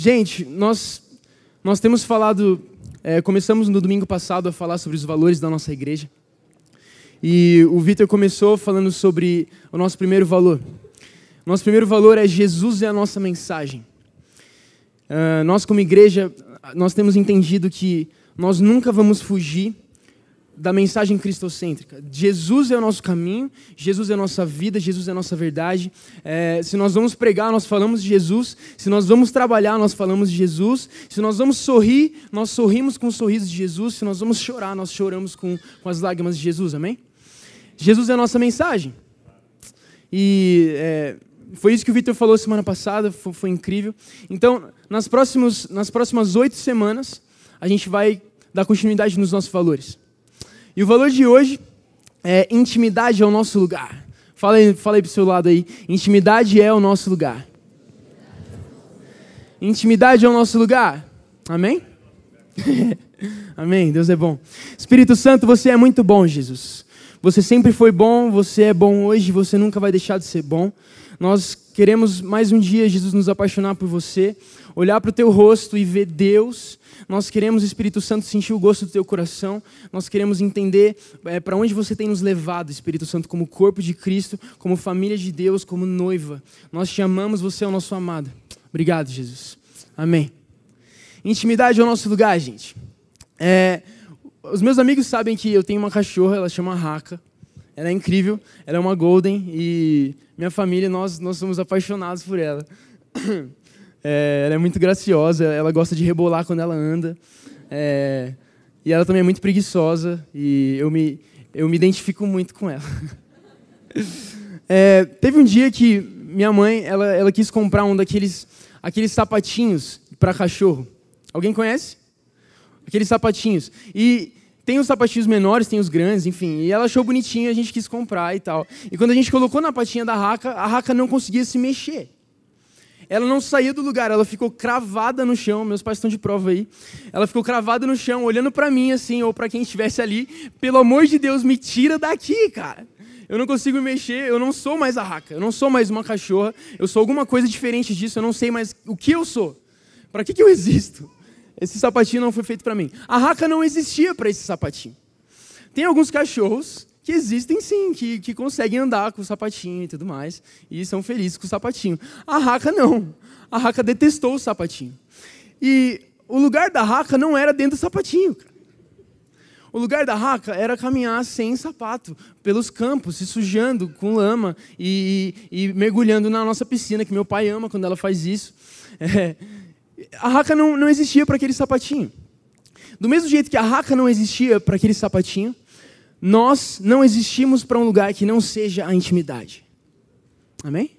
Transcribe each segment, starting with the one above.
Gente, nós, nós temos falado, é, começamos no domingo passado a falar sobre os valores da nossa igreja. E o Vitor começou falando sobre o nosso primeiro valor. Nosso primeiro valor é Jesus e a nossa mensagem. Uh, nós, como igreja, nós temos entendido que nós nunca vamos fugir da mensagem cristocêntrica. Jesus é o nosso caminho, Jesus é a nossa vida, Jesus é a nossa verdade. É, se nós vamos pregar, nós falamos de Jesus. Se nós vamos trabalhar, nós falamos de Jesus. Se nós vamos sorrir, nós sorrimos com o sorriso de Jesus. Se nós vamos chorar, nós choramos com, com as lágrimas de Jesus. Amém? Jesus é a nossa mensagem. E é, foi isso que o Victor falou semana passada, foi, foi incrível. Então, nas, próximos, nas próximas oito semanas, a gente vai dar continuidade nos nossos valores. E o valor de hoje é intimidade é o nosso lugar. Fala aí, pro seu lado aí. Intimidade é o nosso lugar. Intimidade é o nosso lugar. Amém? Amém. Deus é bom. Espírito Santo, você é muito bom, Jesus. Você sempre foi bom, você é bom hoje, você nunca vai deixar de ser bom. Nós queremos mais um dia, Jesus, nos apaixonar por você, olhar para o teu rosto e ver Deus nós queremos, Espírito Santo, sentir o gosto do teu coração. Nós queremos entender é, para onde você tem nos levado, Espírito Santo, como corpo de Cristo, como família de Deus, como noiva. Nós te amamos, você é o nosso amado. Obrigado, Jesus. Amém. Intimidade é o nosso lugar, gente. É, os meus amigos sabem que eu tenho uma cachorra, ela chama Raka. Ela é incrível, ela é uma Golden e minha família, nós, nós somos apaixonados por ela. É, ela é muito graciosa, ela gosta de rebolar quando ela anda. É, e ela também é muito preguiçosa e eu me, eu me identifico muito com ela. É, teve um dia que minha mãe ela, ela quis comprar um daqueles aqueles sapatinhos para cachorro. Alguém conhece? Aqueles sapatinhos. E tem os sapatinhos menores, tem os grandes, enfim. E ela achou bonitinho, a gente quis comprar e tal. E quando a gente colocou na patinha da raca, a raca não conseguia se mexer. Ela não saía do lugar, ela ficou cravada no chão. Meus pais estão de prova aí. Ela ficou cravada no chão, olhando para mim assim, ou para quem estivesse ali. Pelo amor de Deus, me tira daqui, cara. Eu não consigo me mexer, eu não sou mais a raca, eu não sou mais uma cachorra, eu sou alguma coisa diferente disso, eu não sei mais o que eu sou. Para que, que eu existo? Esse sapatinho não foi feito para mim. A raca não existia para esse sapatinho. Tem alguns cachorros que existem sim, que, que conseguem andar com o sapatinho e tudo mais, e são felizes com o sapatinho. A Raca não. A Raca detestou o sapatinho. E o lugar da Raca não era dentro do sapatinho. O lugar da Raca era caminhar sem sapato, pelos campos, se sujando com lama e, e, e mergulhando na nossa piscina, que meu pai ama quando ela faz isso. É, a Raca não, não existia para aquele sapatinho. Do mesmo jeito que a Raca não existia para aquele sapatinho, nós não existimos para um lugar que não seja a intimidade. Amém?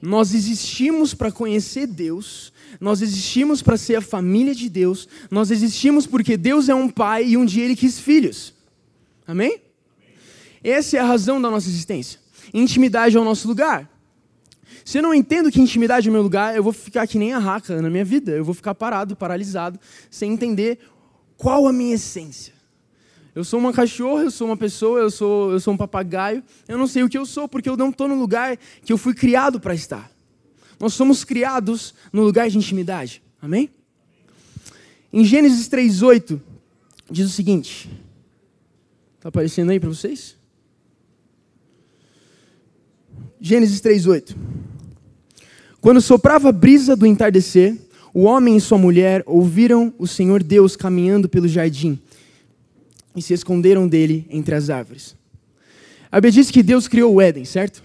Nós existimos para conhecer Deus, nós existimos para ser a família de Deus, nós existimos porque Deus é um pai e um dia ele quis filhos. Amém? Essa é a razão da nossa existência. Intimidade é o nosso lugar. Se eu não entendo que intimidade é o meu lugar, eu vou ficar que nem a raca na minha vida. Eu vou ficar parado, paralisado, sem entender qual a minha essência. Eu sou uma cachorra, eu sou uma pessoa, eu sou, eu sou um papagaio. Eu não sei o que eu sou, porque eu não estou no lugar que eu fui criado para estar. Nós somos criados no lugar de intimidade. Amém? Em Gênesis 3,8, diz o seguinte. Está aparecendo aí para vocês? Gênesis 3,8. Quando soprava a brisa do entardecer, o homem e sua mulher ouviram o Senhor Deus caminhando pelo jardim e se esconderam dele entre as árvores. A Bíblia diz que Deus criou o Éden, certo?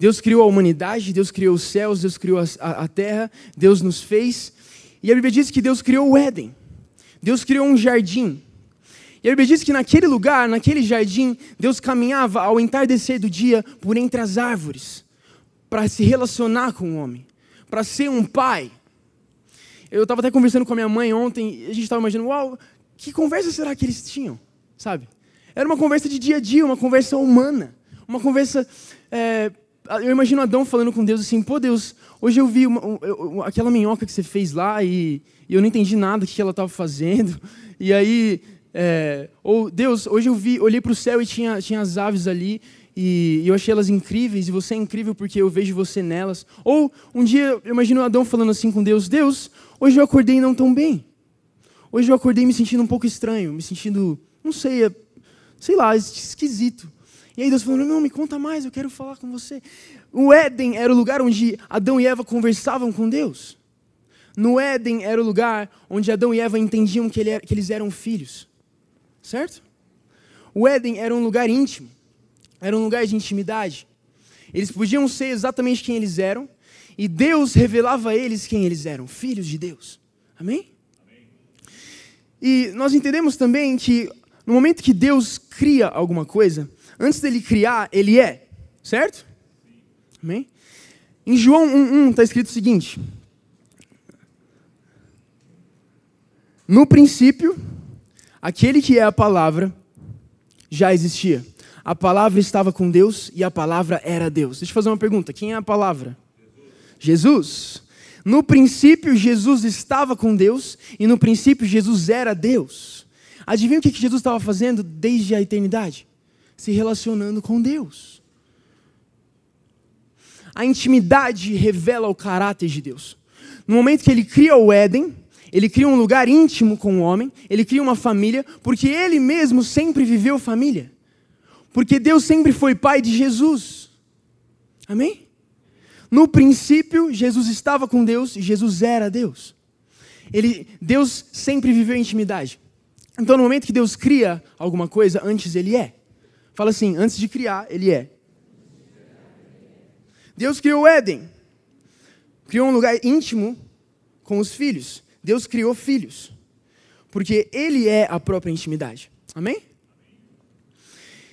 Deus criou a humanidade, Deus criou os céus, Deus criou a, a terra, Deus nos fez. E a Bíblia diz que Deus criou o Éden. Deus criou um jardim. E a Bíblia diz que naquele lugar, naquele jardim, Deus caminhava ao entardecer do dia por entre as árvores, para se relacionar com o homem, para ser um pai. Eu estava até conversando com a minha mãe ontem, a gente estava imaginando, uau, que conversa será que eles tinham? Sabe? Era uma conversa de dia a dia, uma conversa humana, uma conversa. É, eu imagino Adão falando com Deus assim: pô, Deus, hoje eu vi uma, aquela minhoca que você fez lá e, e eu não entendi nada que ela estava fazendo. E aí, é, ou Deus, hoje eu vi, olhei para o céu e tinha, tinha as aves ali e, eu achei elas incríveis e você é incrível porque eu vejo você nelas. Ou um dia eu imagino Adão falando assim com Deus: Deus, hoje eu acordei não tão bem. Hoje eu acordei me sentindo um pouco estranho, me sentindo, não sei, é, sei lá, esquisito. E aí Deus falou: Não, me conta mais, eu quero falar com você. O Éden era o lugar onde Adão e Eva conversavam com Deus. No Éden era o lugar onde Adão e Eva entendiam que eles eram filhos. Certo? O Éden era um lugar íntimo, era um lugar de intimidade. Eles podiam ser exatamente quem eles eram, e Deus revelava a eles quem eles eram, filhos de Deus. Amém? Amém? E nós entendemos também que no momento que Deus cria alguma coisa, antes dele criar, ele é, certo? Amém? Em João 1,1 está escrito o seguinte: No princípio, aquele que é a palavra já existia. A palavra estava com Deus e a palavra era Deus. Deixa eu fazer uma pergunta: quem é a palavra? Jesus. No princípio, Jesus estava com Deus e no princípio, Jesus era Deus. Adivinha o que Jesus estava fazendo desde a eternidade? Se relacionando com Deus. A intimidade revela o caráter de Deus. No momento que ele cria o Éden, ele cria um lugar íntimo com o homem, ele cria uma família, porque ele mesmo sempre viveu família. Porque Deus sempre foi pai de Jesus. Amém? No princípio, Jesus estava com Deus e Jesus era Deus. Ele, Deus sempre viveu intimidade. Então, no momento que Deus cria alguma coisa, antes ele é. Fala assim, antes de criar, ele é. Deus criou o Éden. Criou um lugar íntimo com os filhos. Deus criou filhos. Porque ele é a própria intimidade. Amém?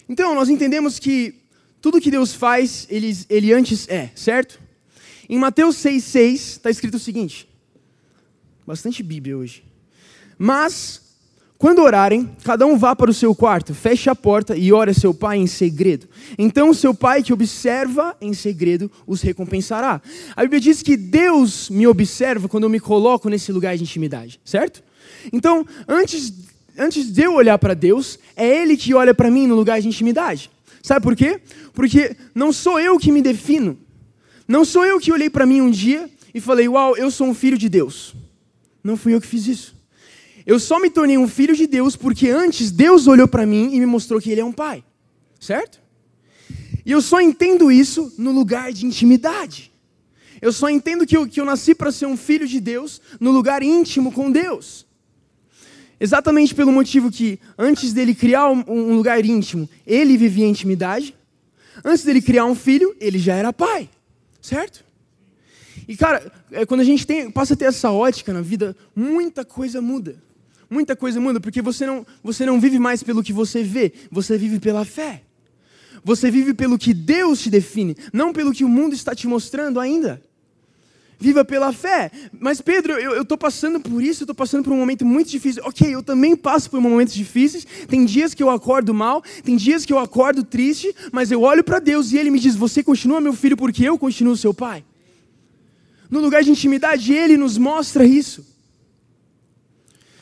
Então, nós entendemos que tudo que Deus faz, ele, ele antes é, certo? Em Mateus 6,6 está escrito o seguinte: bastante Bíblia hoje. Mas quando orarem, cada um vá para o seu quarto, feche a porta e ore a seu pai em segredo. Então seu pai que observa em segredo os recompensará. A Bíblia diz que Deus me observa quando eu me coloco nesse lugar de intimidade, certo? Então, antes, antes de eu olhar para Deus, é Ele que olha para mim no lugar de intimidade. Sabe por quê? Porque não sou eu que me defino. Não sou eu que olhei para mim um dia e falei, uau, eu sou um filho de Deus. Não fui eu que fiz isso. Eu só me tornei um filho de Deus porque antes Deus olhou para mim e me mostrou que Ele é um pai. Certo? E eu só entendo isso no lugar de intimidade. Eu só entendo que eu, que eu nasci para ser um filho de Deus no lugar íntimo com Deus. Exatamente pelo motivo que, antes dele criar um, lugar íntimo, ele vivia intimidade. Antes dele criar um filho, ele já era pai. Certo? E, cara, é, quando a gente tem, passa a ter essa ótica na vida, muita coisa muda. Muita coisa muda, porque você não, você não vive mais pelo que você vê, você vive pela fé. Você vive pelo que Deus te define, não pelo que o mundo está te mostrando ainda. Viva pela fé. Mas, Pedro, eu estou passando por isso, estou passando por um momento muito difícil. Ok, eu também passo por momentos difíceis. Tem dias que eu acordo mal, tem dias que eu acordo triste, mas eu olho para Deus e Ele me diz: Você continua meu filho porque eu continuo seu pai. No lugar de intimidade, Ele nos mostra isso.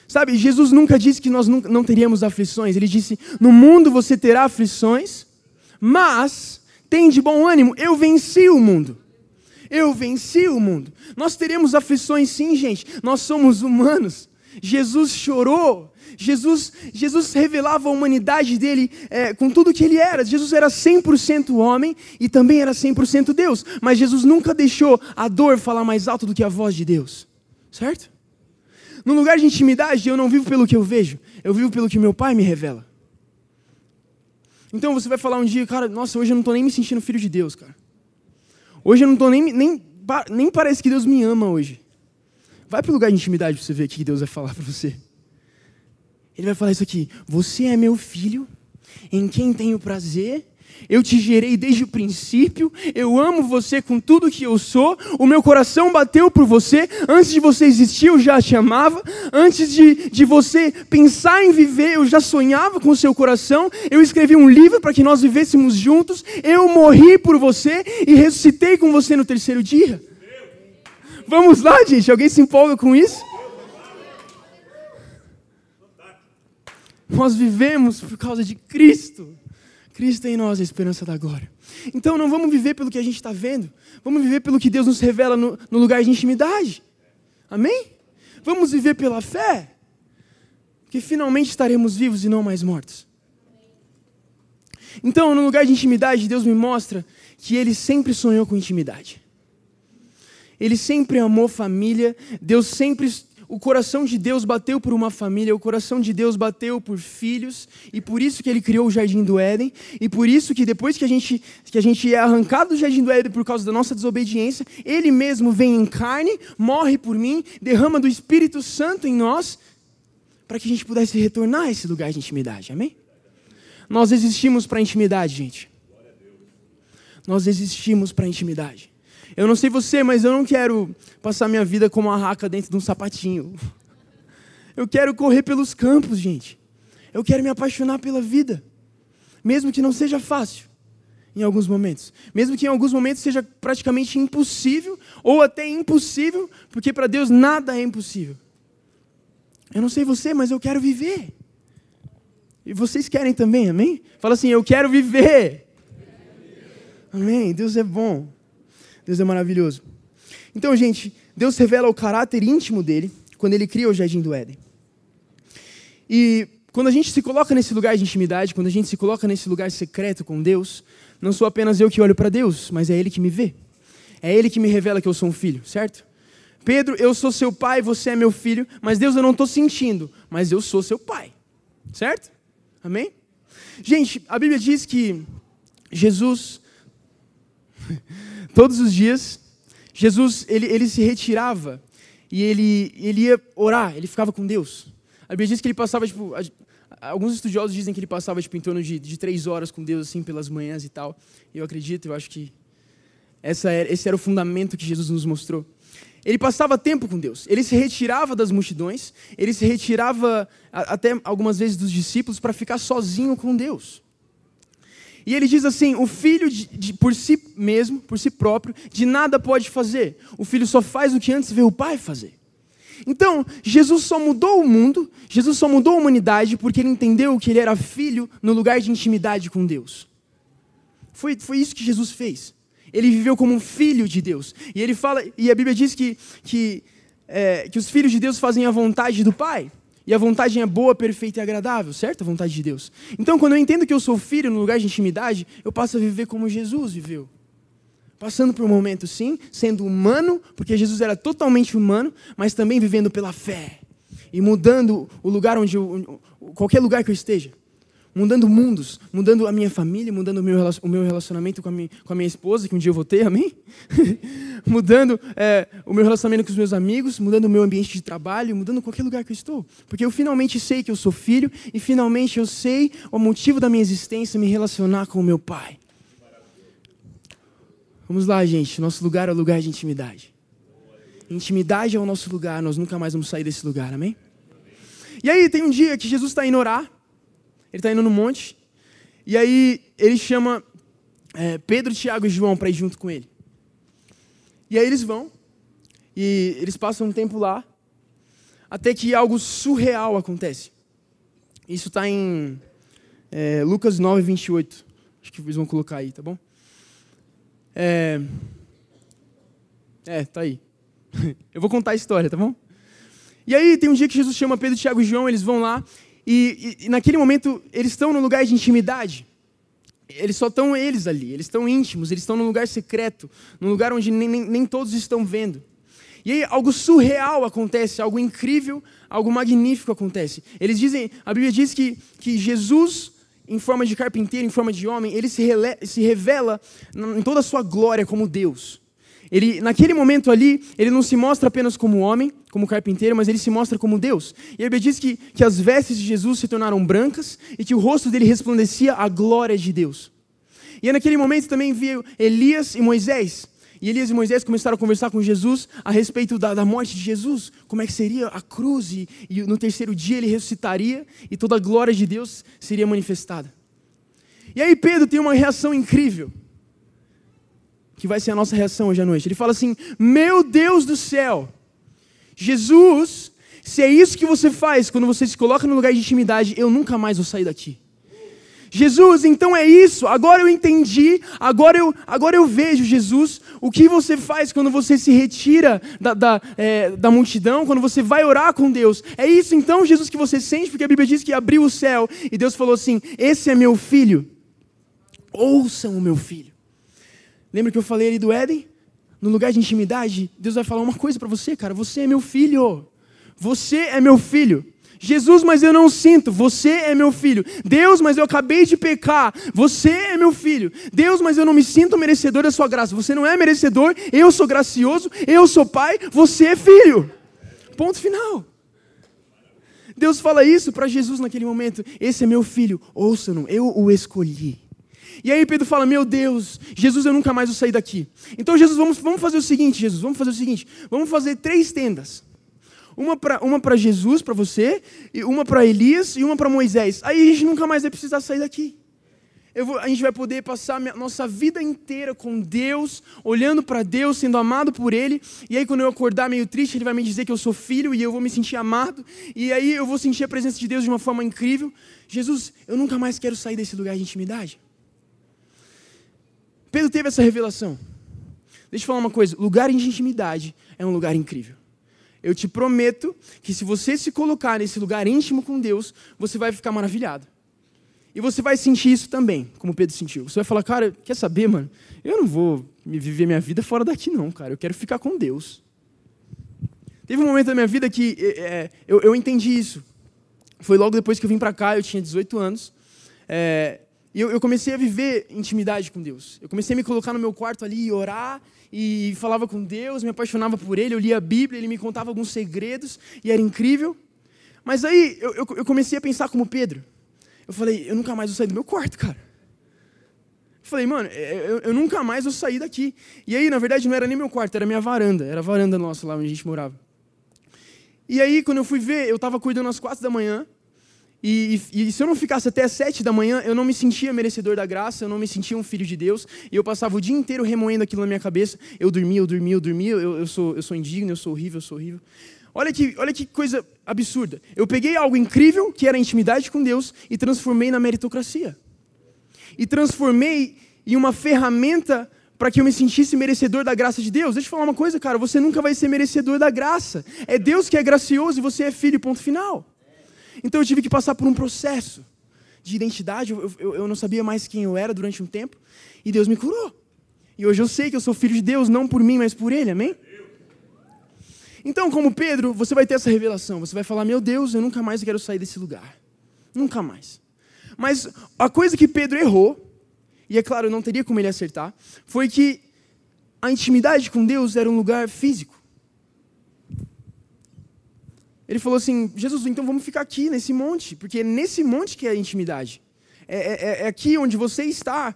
Sabe, Jesus nunca disse que nós não teríamos aflições. Ele disse: No mundo você terá aflições, mas tem de bom ânimo, eu venci o mundo. Eu venci o mundo. Nós teremos aflições sim, gente. Nós somos humanos. Jesus chorou. Jesus, Jesus revelava a humanidade dele é, com tudo que ele era. Jesus era 100% homem e também era 100% Deus. Mas Jesus nunca deixou a dor falar mais alto do que a voz de Deus. Certo? No lugar de intimidade, eu não vivo pelo que eu vejo, eu vivo pelo que meu pai me revela. Então você vai falar um dia, cara, nossa, hoje eu não estou nem me sentindo filho de Deus, cara. Hoje eu não estou nem, nem, nem parece que Deus me ama hoje. Vai para o lugar de intimidade para você ver o que Deus vai falar para você. Ele vai falar isso aqui: Você é meu filho, em quem tenho prazer. Eu te gerei desde o princípio, eu amo você com tudo que eu sou, o meu coração bateu por você, antes de você existir eu já te amava, antes de, de você pensar em viver eu já sonhava com o seu coração, eu escrevi um livro para que nós vivêssemos juntos, eu morri por você e ressuscitei com você no terceiro dia. Vamos lá, gente, alguém se empolga com isso? Nós vivemos por causa de Cristo. Cristo é em nós a esperança da glória. Então não vamos viver pelo que a gente está vendo, vamos viver pelo que Deus nos revela no, no lugar de intimidade. Amém? Vamos viver pela fé, que finalmente estaremos vivos e não mais mortos. Então, no lugar de intimidade, Deus me mostra que Ele sempre sonhou com intimidade. Ele sempre amou família, Deus sempre o coração de Deus bateu por uma família, o coração de Deus bateu por filhos, e por isso que ele criou o jardim do Éden, e por isso que depois que a gente, que a gente é arrancado do jardim do Éden por causa da nossa desobediência, ele mesmo vem em carne, morre por mim, derrama do Espírito Santo em nós, para que a gente pudesse retornar a esse lugar de intimidade, amém? Nós existimos para intimidade, gente. Nós existimos para intimidade. Eu não sei você, mas eu não quero passar minha vida como uma raca dentro de um sapatinho. Eu quero correr pelos campos, gente. Eu quero me apaixonar pela vida. Mesmo que não seja fácil em alguns momentos. Mesmo que em alguns momentos seja praticamente impossível ou até impossível, porque para Deus nada é impossível. Eu não sei você, mas eu quero viver. E vocês querem também, amém? Fala assim, eu quero viver. Amém. Deus é bom. Deus é maravilhoso. Então, gente, Deus revela o caráter íntimo dele quando ele cria o jardim do Éden. E quando a gente se coloca nesse lugar de intimidade, quando a gente se coloca nesse lugar secreto com Deus, não sou apenas eu que olho para Deus, mas é Ele que me vê. É Ele que me revela que eu sou um filho, certo? Pedro, eu sou seu pai, você é meu filho, mas Deus eu não estou sentindo, mas eu sou seu pai, certo? Amém? Gente, a Bíblia diz que Jesus Todos os dias, Jesus ele, ele se retirava e ele, ele ia orar, ele ficava com Deus. A Bíblia diz que ele passava, tipo, alguns estudiosos dizem que ele passava tipo, em torno de, de três horas com Deus, assim, pelas manhãs e tal. Eu acredito, eu acho que essa era, esse era o fundamento que Jesus nos mostrou. Ele passava tempo com Deus, ele se retirava das multidões, ele se retirava até algumas vezes dos discípulos para ficar sozinho com Deus. E ele diz assim: o filho, de, de, por si mesmo, por si próprio, de nada pode fazer. O filho só faz o que antes vê o pai fazer. Então, Jesus só mudou o mundo, Jesus só mudou a humanidade porque ele entendeu que ele era filho no lugar de intimidade com Deus. Foi, foi isso que Jesus fez. Ele viveu como um filho de Deus. E ele fala, e a Bíblia diz que, que, é, que os filhos de Deus fazem a vontade do Pai. E a vontade é boa, perfeita e agradável, certo? A vontade de Deus. Então, quando eu entendo que eu sou filho no lugar de intimidade, eu passo a viver como Jesus viveu. Passando por um momento, sim, sendo humano, porque Jesus era totalmente humano, mas também vivendo pela fé. E mudando o lugar onde eu, qualquer lugar que eu esteja mudando mundos, mudando a minha família, mudando o meu, relacionamento com a minha, com a minha esposa, que um dia eu vou amém? mudando é, o meu relacionamento com os meus amigos, mudando o meu ambiente de trabalho, mudando qualquer lugar que eu estou. Porque eu finalmente sei que eu sou filho e finalmente eu sei o motivo da minha existência, me relacionar com o meu pai. Vamos lá, gente. Nosso lugar é o lugar de intimidade. Intimidade é o nosso lugar, nós nunca mais vamos sair desse lugar, amém? E aí, tem um dia que Jesus está indo orar, ele está indo no monte. E aí ele chama é, Pedro, Tiago e João para ir junto com ele. E aí eles vão. E eles passam um tempo lá. Até que algo surreal acontece. Isso está em é, Lucas 9, 28. Acho que vocês vão colocar aí, tá bom? É, é tá aí. Eu vou contar a história, tá bom? E aí tem um dia que Jesus chama Pedro, Tiago e João, eles vão lá e, e, naquele momento, eles estão no lugar de intimidade. Eles só estão eles ali, eles estão íntimos, eles estão num lugar secreto, num lugar onde nem, nem, nem todos estão vendo. E aí algo surreal acontece, algo incrível, algo magnífico acontece. Eles dizem, a Bíblia diz que, que Jesus, em forma de carpinteiro, em forma de homem, ele se, rele, se revela em toda a sua glória como Deus. Ele, naquele momento ali, ele não se mostra apenas como homem, como carpinteiro, mas ele se mostra como Deus. E a Bíblia diz que, que as vestes de Jesus se tornaram brancas e que o rosto dele resplandecia a glória de Deus. E naquele momento também viu Elias e Moisés. E Elias e Moisés começaram a conversar com Jesus a respeito da, da morte de Jesus, como é que seria a cruz, e, e no terceiro dia ele ressuscitaria e toda a glória de Deus seria manifestada. E aí Pedro tem uma reação incrível, que vai ser a nossa reação hoje à noite. Ele fala assim: Meu Deus do céu, Jesus, se é isso que você faz quando você se coloca no lugar de intimidade, eu nunca mais vou sair daqui. Jesus, então é isso, agora eu entendi, agora eu, agora eu vejo, Jesus, o que você faz quando você se retira da, da, é, da multidão, quando você vai orar com Deus. É isso então, Jesus, que você sente, porque a Bíblia diz que abriu o céu e Deus falou assim: Esse é meu filho, ouçam o meu filho. Lembra que eu falei ali do Éden? No lugar de intimidade, Deus vai falar uma coisa para você, cara: Você é meu filho, você é meu filho. Jesus, mas eu não sinto. Você é meu filho. Deus, mas eu acabei de pecar. Você é meu filho. Deus, mas eu não me sinto merecedor da sua graça. Você não é merecedor. Eu sou gracioso. Eu sou pai. Você é filho. Ponto final. Deus fala isso para Jesus naquele momento. Esse é meu filho. Ouça-no. Eu o escolhi. E aí Pedro fala: Meu Deus, Jesus, eu nunca mais vou sair daqui. Então, Jesus, vamos, vamos fazer o seguinte, Jesus, vamos fazer o seguinte: vamos fazer três tendas. Uma para uma Jesus, para você, e uma para Elias e uma para Moisés. Aí a gente nunca mais vai precisar sair daqui. Vou, a gente vai poder passar a nossa vida inteira com Deus, olhando para Deus, sendo amado por Ele. E aí, quando eu acordar meio triste, Ele vai me dizer que eu sou filho e eu vou me sentir amado. E aí eu vou sentir a presença de Deus de uma forma incrível. Jesus, eu nunca mais quero sair desse lugar de intimidade. Pedro teve essa revelação. Deixa eu falar uma coisa: lugar de intimidade é um lugar incrível. Eu te prometo que se você se colocar nesse lugar íntimo com Deus, você vai ficar maravilhado. E você vai sentir isso também, como Pedro sentiu. Você vai falar, cara, quer saber, mano? Eu não vou viver minha vida fora daqui, não, cara. Eu quero ficar com Deus. Teve um momento da minha vida que é, é eu, eu, entendi isso. Foi logo depois que eu vim para cá, eu tinha 18 anos. É, e eu, eu, comecei a viver intimidade com Deus. Eu comecei a me colocar no meu quarto ali e orar, e falava com Deus, me apaixonava por Ele, eu lia a Bíblia, Ele me contava alguns segredos, e era incrível. Mas aí eu, eu, eu comecei a pensar como Pedro. Eu falei, eu nunca mais vou sair do meu quarto, cara. Eu falei, mano, é, eu, eu, nunca mais vou sair daqui. E aí, na verdade, não era nem meu quarto, era minha varanda. Era a varanda nossa lá onde a gente morava. E aí, quando eu fui ver, eu estava cuidando às quatro da manhã. E, e, e, se eu não ficasse até sete da manhã, eu não me sentia merecedor da graça, eu não me sentia um filho de Deus, e eu passava o dia inteiro remoendo aquilo na minha cabeça. Eu dormia, eu dormia, eu dormia, eu, eu, sou, eu sou indigno, eu sou horrível, eu sou horrível. Olha que, olha que coisa absurda. Eu peguei algo incrível, que era a intimidade com Deus, e transformei na meritocracia. E transformei em uma ferramenta para que eu me sentisse merecedor da graça de Deus. Deixa eu falar uma coisa, cara, você nunca vai ser merecedor da graça. É Deus que é gracioso e você é filho, ponto final. Então eu tive que passar por um processo de identidade. Eu, eu, eu, não sabia mais quem eu era durante um tempo. E Deus me curou. E hoje eu sei que eu sou filho de Deus, não por mim, mas por Ele. Amém? Então, como Pedro, você vai ter essa revelação. Você vai falar: Meu Deus, eu nunca mais quero sair desse lugar. Nunca mais. Mas a coisa que Pedro errou, e é claro, não teria como ele acertar, foi que a intimidade com Deus era um lugar físico. Ele falou assim: Jesus, então vamos ficar aqui nesse monte, porque é nesse monte que é a intimidade. É, é, é aqui onde você está,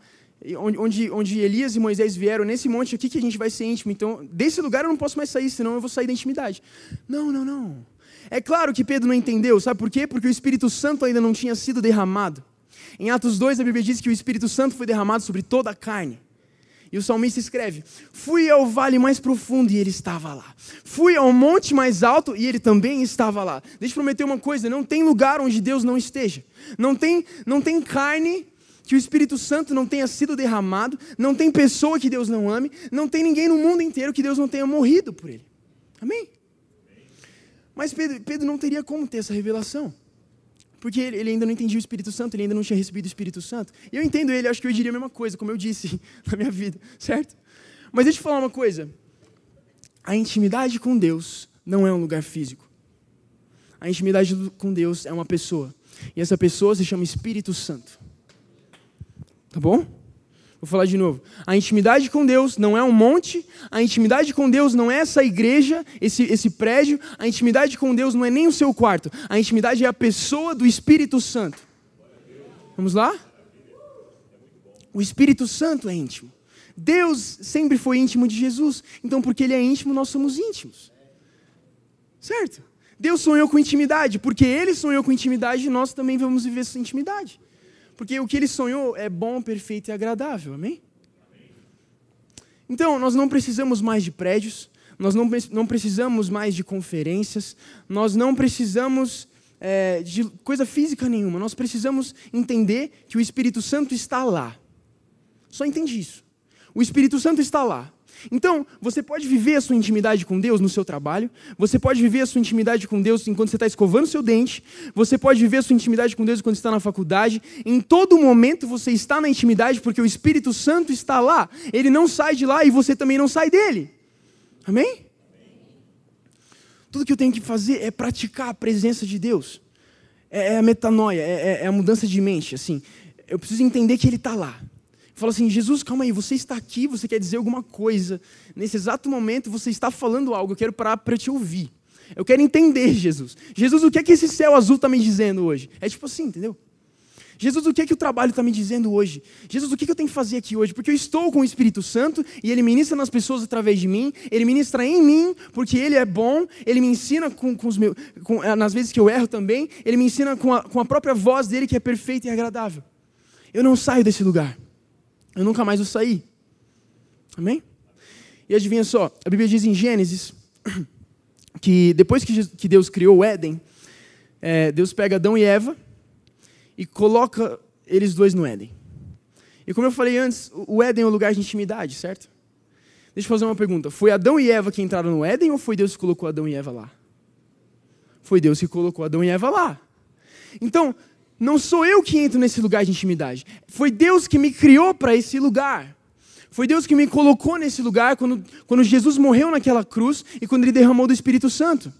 onde, onde Elias e Moisés vieram, nesse monte aqui que a gente vai ser íntimo. Então, desse lugar eu não posso mais sair, senão eu vou sair da intimidade. Não, não, não. É claro que Pedro não entendeu, sabe por quê? Porque o Espírito Santo ainda não tinha sido derramado. Em Atos 2, a Bíblia diz que o Espírito Santo foi derramado sobre toda a carne. E o salmista escreve: Fui ao vale mais profundo e ele estava lá. Fui ao monte mais alto e ele também estava lá. Deixa eu prometer uma coisa: não tem lugar onde Deus não esteja. Não tem, não tem carne que o Espírito Santo não tenha sido derramado. Não tem pessoa que Deus não ame. Não tem ninguém no mundo inteiro que Deus não tenha morrido por ele. Amém? Mas Pedro, Pedro não teria como ter essa revelação. Porque ele, ainda não entendia o Espírito Santo, ele ainda não tinha recebido o Espírito Santo. E eu entendo ele, acho que eu diria a mesma coisa, como eu disse na minha vida, certo? Mas deixa eu falar uma coisa. A intimidade com Deus não é um lugar físico. A intimidade com Deus é uma pessoa. E essa pessoa se chama Espírito Santo. Tá bom? Vou falar de novo. A intimidade com Deus não é um monte, a intimidade com Deus não é essa igreja, esse, esse prédio, a intimidade com Deus não é nem o seu quarto, a intimidade é a pessoa do Espírito Santo. Vamos lá? O Espírito Santo é íntimo. Deus sempre foi íntimo de Jesus, então porque Ele é íntimo, nós somos íntimos. Certo? Deus sonhou com intimidade, porque Ele sonhou com intimidade, nós também vamos viver essa intimidade. Porque o que Ele sonhou é bom, perfeito e agradável, amém? Então, nós não precisamos mais de prédios, nós não, não precisamos mais de conferências, nós não precisamos é, de coisa física nenhuma, nós precisamos entender que o Espírito Santo está lá. Só entende isso. O Espírito Santo está lá. Então, você pode viver a sua intimidade com Deus no seu trabalho, você pode viver a sua intimidade com Deus enquanto você está escovando seu dente, você pode viver a sua intimidade com Deus quando está na faculdade. Em todo momento você está na intimidade porque o Espírito Santo está lá. Ele não sai de lá e você também não sai dele. Amém? Tudo que eu tenho que fazer é praticar a presença de Deus. É, é a metanoia, é, é, é a mudança de mente. Assim, eu preciso entender que Ele está lá. Fala assim: Jesus, calma aí, você está aqui, você quer dizer alguma coisa. Nesse exato momento você está falando algo, eu quero parar para te ouvir. Eu quero entender, Jesus. Jesus, o que é que esse céu azul está me dizendo hoje? É tipo assim, entendeu? Jesus, o que é que o trabalho está me dizendo hoje? Jesus, o que, é que eu tenho que fazer aqui hoje? Porque eu estou com o Espírito Santo e Ele ministra nas pessoas através de mim, Ele ministra em mim, porque Ele é bom, Ele me ensina com, com os meus, com, eh, nas vezes que eu erro também, Ele me ensina com a, com a própria voz dele que é perfeita e agradável. Eu não saio desse lugar eu nunca mais vou sair. Amém? E adivinha só, a Bíblia diz em Gênesis que depois que Deus criou o Éden, é, Deus pega Adão e Eva e coloca eles dois no Éden. E como eu falei antes, o Éden é um lugar de intimidade, certo? Deixa eu fazer uma pergunta. Foi Adão e Eva que entraram no Éden ou foi Deus que colocou Adão e Eva lá? Foi Deus que colocou Adão e Eva lá. Então, não sou eu que entro nesse lugar de intimidade. Foi Deus que me criou para esse lugar. Foi Deus que me colocou nesse lugar quando, quando Jesus morreu naquela cruz e quando Ele derramou do Espírito Santo.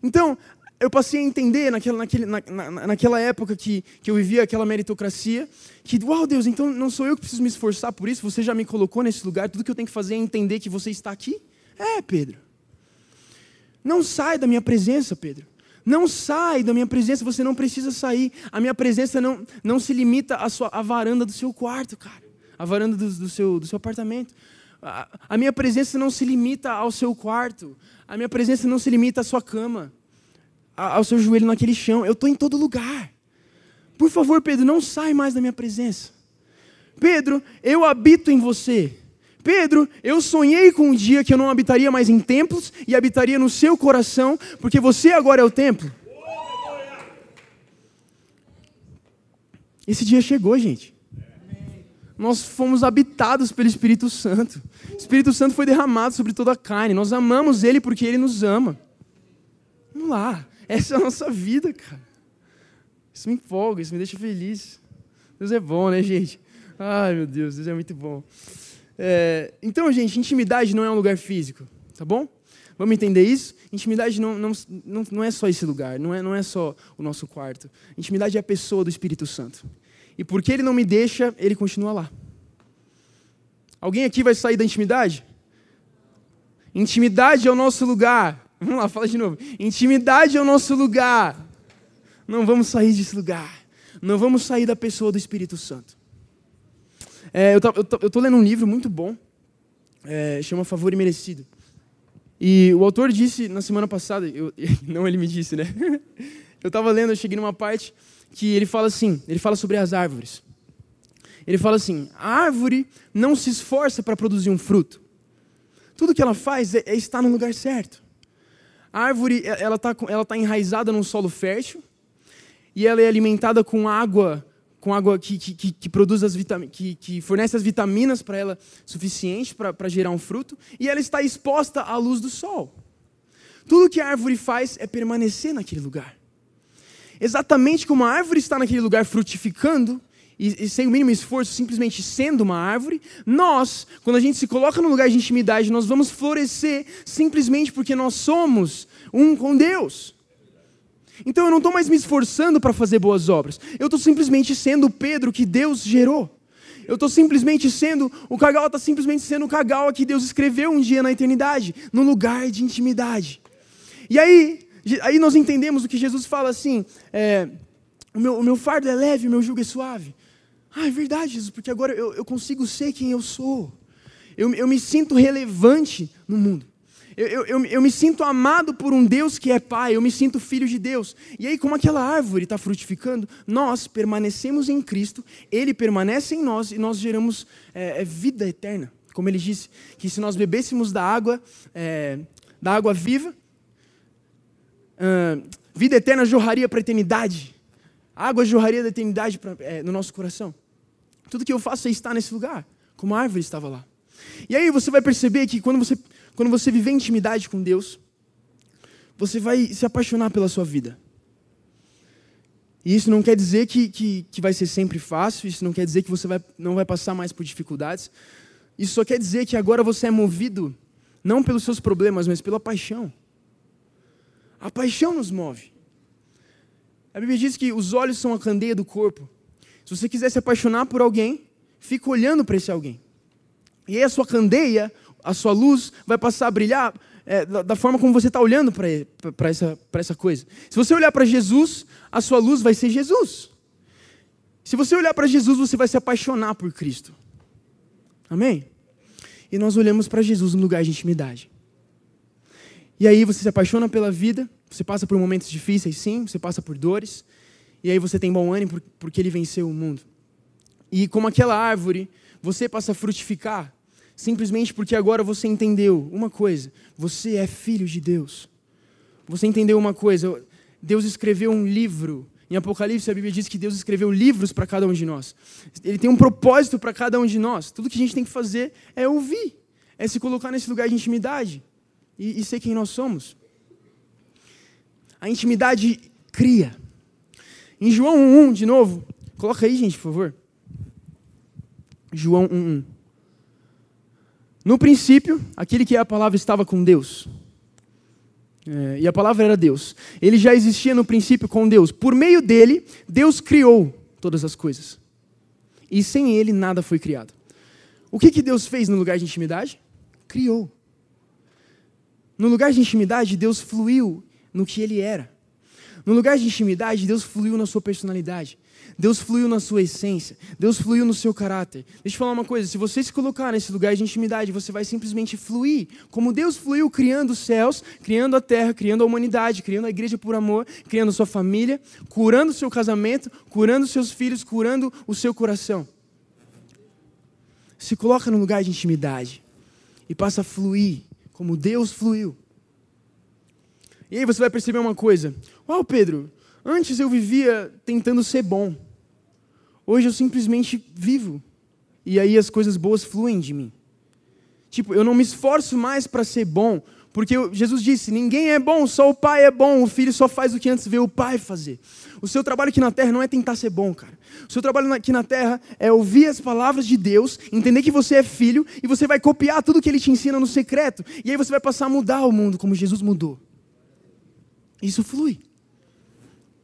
Então, eu passei a entender naquela, naquele, na, na, naquela época que, que eu vivia aquela meritocracia, que, uau, Deus, então não sou eu que preciso me esforçar por isso, você já me colocou nesse lugar, tudo que eu tenho que fazer é entender que você está aqui? É, Pedro. Não sai da minha presença, Pedro. Não sai da minha presença, você não precisa sair. A minha presença não, não se limita à, sua, à varanda do seu quarto, cara. A varanda do, do, seu, do seu apartamento. A, a minha presença não se limita ao seu quarto. A minha presença não se limita à sua cama, ao seu joelho naquele chão. Eu estou em todo lugar. Por favor, Pedro, não sai mais da minha presença. Pedro, eu habito em você. Pedro, eu sonhei com um dia que eu não habitaria mais em templos e habitaria no seu coração, porque você agora é o templo. Esse dia chegou, gente. Nós fomos habitados pelo Espírito Santo. O Espírito Santo foi derramado sobre toda a carne. Nós amamos Ele porque Ele nos ama. Vamos lá. Essa é a nossa vida, cara. Isso me empolga, isso me deixa feliz. Deus é bom, né, gente? Ai, meu Deus, Deus é muito bom. É, então, gente, intimidade não é um lugar físico, tá bom? Vamos entender isso? Intimidade não, não, não, não é só esse lugar, não é, não é só o nosso quarto. Intimidade é a pessoa do Espírito Santo. E porque ele não me deixa, ele continua lá. Alguém aqui vai sair da intimidade? Intimidade é o nosso lugar. Vamos lá, fala de novo. Intimidade é o nosso lugar. Não vamos sair desse lugar. Não vamos sair da pessoa do Espírito Santo. É, eu, estou lendo um livro muito bom, é, chama Favor Imerecido. E o autor disse na semana passada, eu, não ele me disse, né? Eu estava lendo, eu cheguei numa parte que ele fala assim, ele fala sobre as árvores. Ele fala assim, a árvore não se esforça para produzir um fruto. Tudo que ela faz é, é estar no lugar certo. A árvore, ela está ela tá enraizada num solo fértil, e ela é alimentada com água com água que, que, que produz as vitaminas, que, que fornece as vitaminas para ela suficiente para gerar um fruto, e ela está exposta à luz do sol. Tudo que a árvore faz é permanecer naquele lugar. Exatamente como a árvore está naquele lugar frutificando, e, e, sem o mínimo esforço, simplesmente sendo uma árvore, nós, quando a gente se coloca no lugar de intimidade, nós vamos florescer simplesmente porque nós somos um com Deus. Então eu não estou mais me esforçando para fazer boas obras. Eu estou simplesmente sendo o Pedro que Deus gerou. Eu estou simplesmente sendo, o Kagawa está simplesmente sendo o Kagawa que Deus escreveu um dia na eternidade, no lugar de intimidade. E aí, aí nós entendemos o que Jesus fala assim: é, o, meu, o meu fardo é leve, o meu jugo é suave. Ah, é verdade, Jesus, porque agora eu, eu consigo ser quem eu sou. Eu, eu me sinto relevante no mundo. Eu, eu, eu, eu, me sinto amado por um Deus que é Pai, eu me sinto filho de Deus. E aí, como aquela árvore está frutificando, nós permanecemos em Cristo, Ele permanece em nós e nós geramos é, é, vida eterna. Como ele disse, que se nós bebêssemos da água, é, da água viva, vida eterna jorraria para a eternidade. A água jorraria da eternidade pra, é, no nosso coração. Tudo que eu faço é estar nesse lugar, como a árvore estava lá. E aí você vai perceber que quando você quando você viver intimidade com Deus, você vai se apaixonar pela sua vida. E isso não quer dizer que, que, que vai ser sempre fácil, isso não quer dizer que você vai, não vai passar mais por dificuldades. Isso só quer dizer que agora você é movido não pelos seus problemas, mas pela paixão. A paixão nos move. A Bíblia diz que os olhos são a candeia do corpo. Se você quiser se apaixonar por alguém, fica olhando para esse alguém. E aí a sua candeia a sua luz vai passar a brilhar é, da, da, forma como você está olhando para essa, essa coisa. Se você olhar para Jesus, a sua luz vai ser Jesus. Se você olhar para Jesus, você vai se apaixonar por Cristo. Amém? E nós olhamos para Jesus no lugar de intimidade. E aí você se apaixona pela vida, você passa por momentos difíceis, sim, você passa por dores, e aí você tem bom ânimo porque ele venceu o mundo. E como aquela árvore, você passa a frutificar simplesmente porque agora você entendeu uma coisa: você é filho de Deus. Você entendeu uma coisa: Deus escreveu um livro. Em Apocalipse, a Bíblia diz que Deus escreveu livros para cada um de nós. Ele tem um propósito para cada um de nós. Tudo que a gente tem que fazer é ouvir, é se colocar nesse lugar de intimidade e, e ser quem nós somos. A intimidade cria. Em João 1,1, de novo, coloca aí, gente, por favor. João 1,1. No princípio, aquele que é a palavra estava com Deus. É, e a palavra era Deus. Ele já existia no princípio com Deus. Por meio dele, Deus criou todas as coisas. E sem ele, nada foi criado. O que, que Deus fez no lugar de intimidade? Criou. No lugar de intimidade, Deus fluiu no que ele era. No lugar de intimidade, Deus fluiu na sua personalidade. Deus fluiu na sua essência, Deus fluiu no seu caráter. Deixa eu falar uma coisa: se você se colocar nesse lugar de intimidade, você vai simplesmente fluir, como Deus fluiu criando os céus, criando a terra, criando a humanidade, criando a igreja por amor, criando sua família, curando o seu casamento, curando seus filhos, curando o seu coração. Se coloca no lugar de intimidade e passa a fluir como Deus fluiu. E aí você vai perceber uma coisa: Uau, Pedro, Antes eu vivia tentando ser bom. Hoje eu simplesmente vivo. E aí as coisas boas fluem de mim. Tipo, eu não me esforço mais para ser bom, porque Jesus disse: ninguém é bom, só o Pai é bom, o Filho só faz o que antes vê o Pai fazer. O seu trabalho aqui na terra não é tentar ser bom, cara. O seu trabalho aqui na terra é ouvir as palavras de Deus, entender que você é filho e você vai copiar tudo que ele te ensina no secreto. E aí você vai passar a mudar o mundo como Jesus mudou. Isso flui.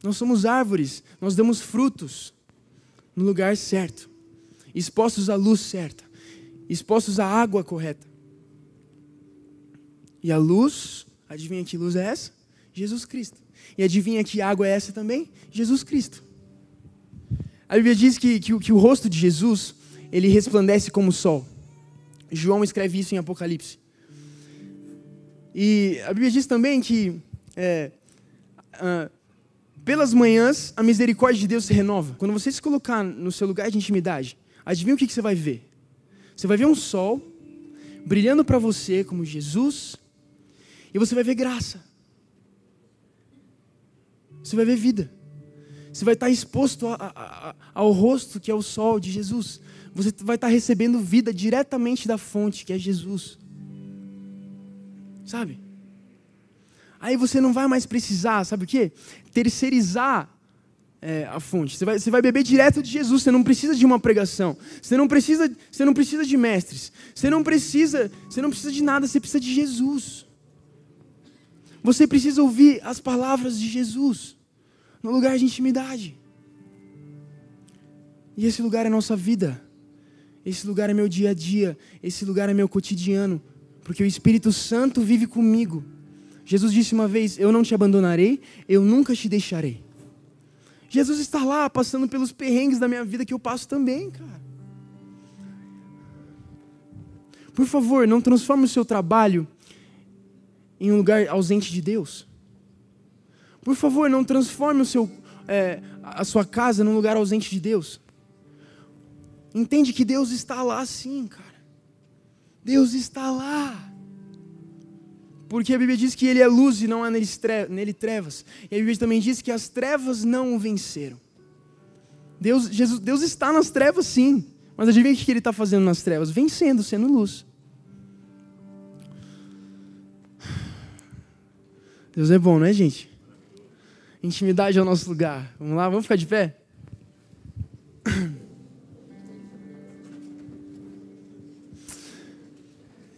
Nós somos árvores, nós damos frutos no lugar certo, expostos à luz certa, expostos à água correta. E a luz, adivinha que luz é essa? Jesus Cristo. E adivinha que água é essa também? Jesus Cristo. A Bíblia diz que, que, que o rosto de Jesus, ele resplandece como o sol. João escreve isso em Apocalipse. E a Bíblia diz também que é, uh, pelas manhãs, a misericórdia de Deus se renova. Quando você se colocar no seu lugar de intimidade, adivinha o que você vai ver? Você vai ver um sol brilhando para você como Jesus, e você vai ver graça. Você vai ver vida. Você vai estar exposto a, a, a, ao rosto que é o sol de Jesus. Você vai estar recebendo vida diretamente da fonte que é Jesus. Sabe? Aí você não vai mais precisar, sabe o quê? Terceirizar é, a fonte. Você vai, você vai beber direto de Jesus. Você não precisa de uma pregação. Você não precisa, você não precisa de mestres. Você não precisa, você não precisa de nada. Você precisa de Jesus. Você precisa ouvir as palavras de Jesus no lugar de intimidade. E esse lugar é nossa vida. Esse lugar é meu dia a dia, esse lugar é meu cotidiano, porque o Espírito Santo vive comigo. Jesus disse uma vez: Eu não te abandonarei, eu nunca te deixarei. Jesus está lá passando pelos perrengues da minha vida que eu passo também, cara. Por favor, não transforme o seu trabalho em um lugar ausente de Deus. Por favor, não transforme o seu, é, a sua casa num lugar ausente de Deus. Entende que Deus está lá sim, cara. Deus está lá. Porque a Bíblia diz que Ele é luz e não há nele trevas. E a Bíblia também diz que as trevas não o venceram. Deus, Jesus, Deus está nas trevas sim. Mas adivinha o que Ele está fazendo nas trevas? Vencendo, sendo luz. Deus é bom, não é, gente? Intimidade é o nosso lugar. Vamos lá, vamos ficar de pé?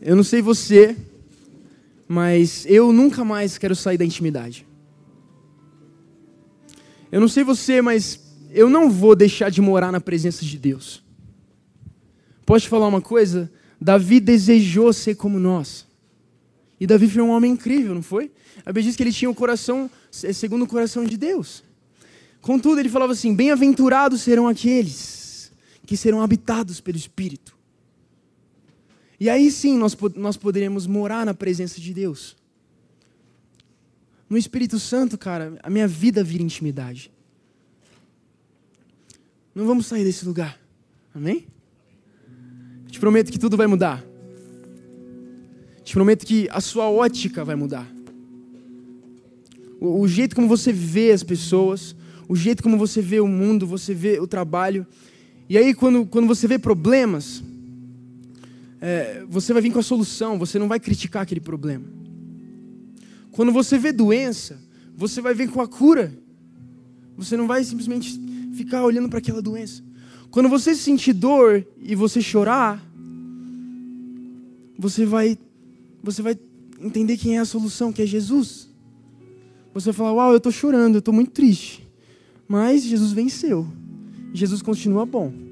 Eu não sei você, mas eu nunca mais quero sair da intimidade. Eu não sei você, mas eu não vou deixar de morar na presença de Deus. Posso te falar uma coisa? Davi desejou ser como nós. E Davi foi um homem incrível, não foi? A Bíblia diz que ele tinha o coração é, segundo o coração de Deus. Contudo, ele falava assim: Bem-aventurados serão aqueles que serão habitados pelo Espírito. E aí sim nós, nós poderemos morar na presença de Deus. No Espírito Santo, cara, a minha vida vira intimidade. Não vamos sair desse lugar. Amém? Te prometo que tudo vai mudar. Te prometo que a sua ótica vai mudar. O, o jeito como você vê as pessoas, o jeito como você vê o mundo, você vê o trabalho. E aí, quando, quando você vê problemas, é, você vai vir com a solução, você não vai criticar aquele problema. Quando você vê doença, você vai vir com a cura. Você não vai simplesmente ficar olhando para aquela doença. Quando você sentir dor e você chorar, você vai você vai entender quem é a solução, que é Jesus. Você vai falar: Uau, eu estou chorando, eu estou muito triste. Mas Jesus venceu. Jesus continua bom.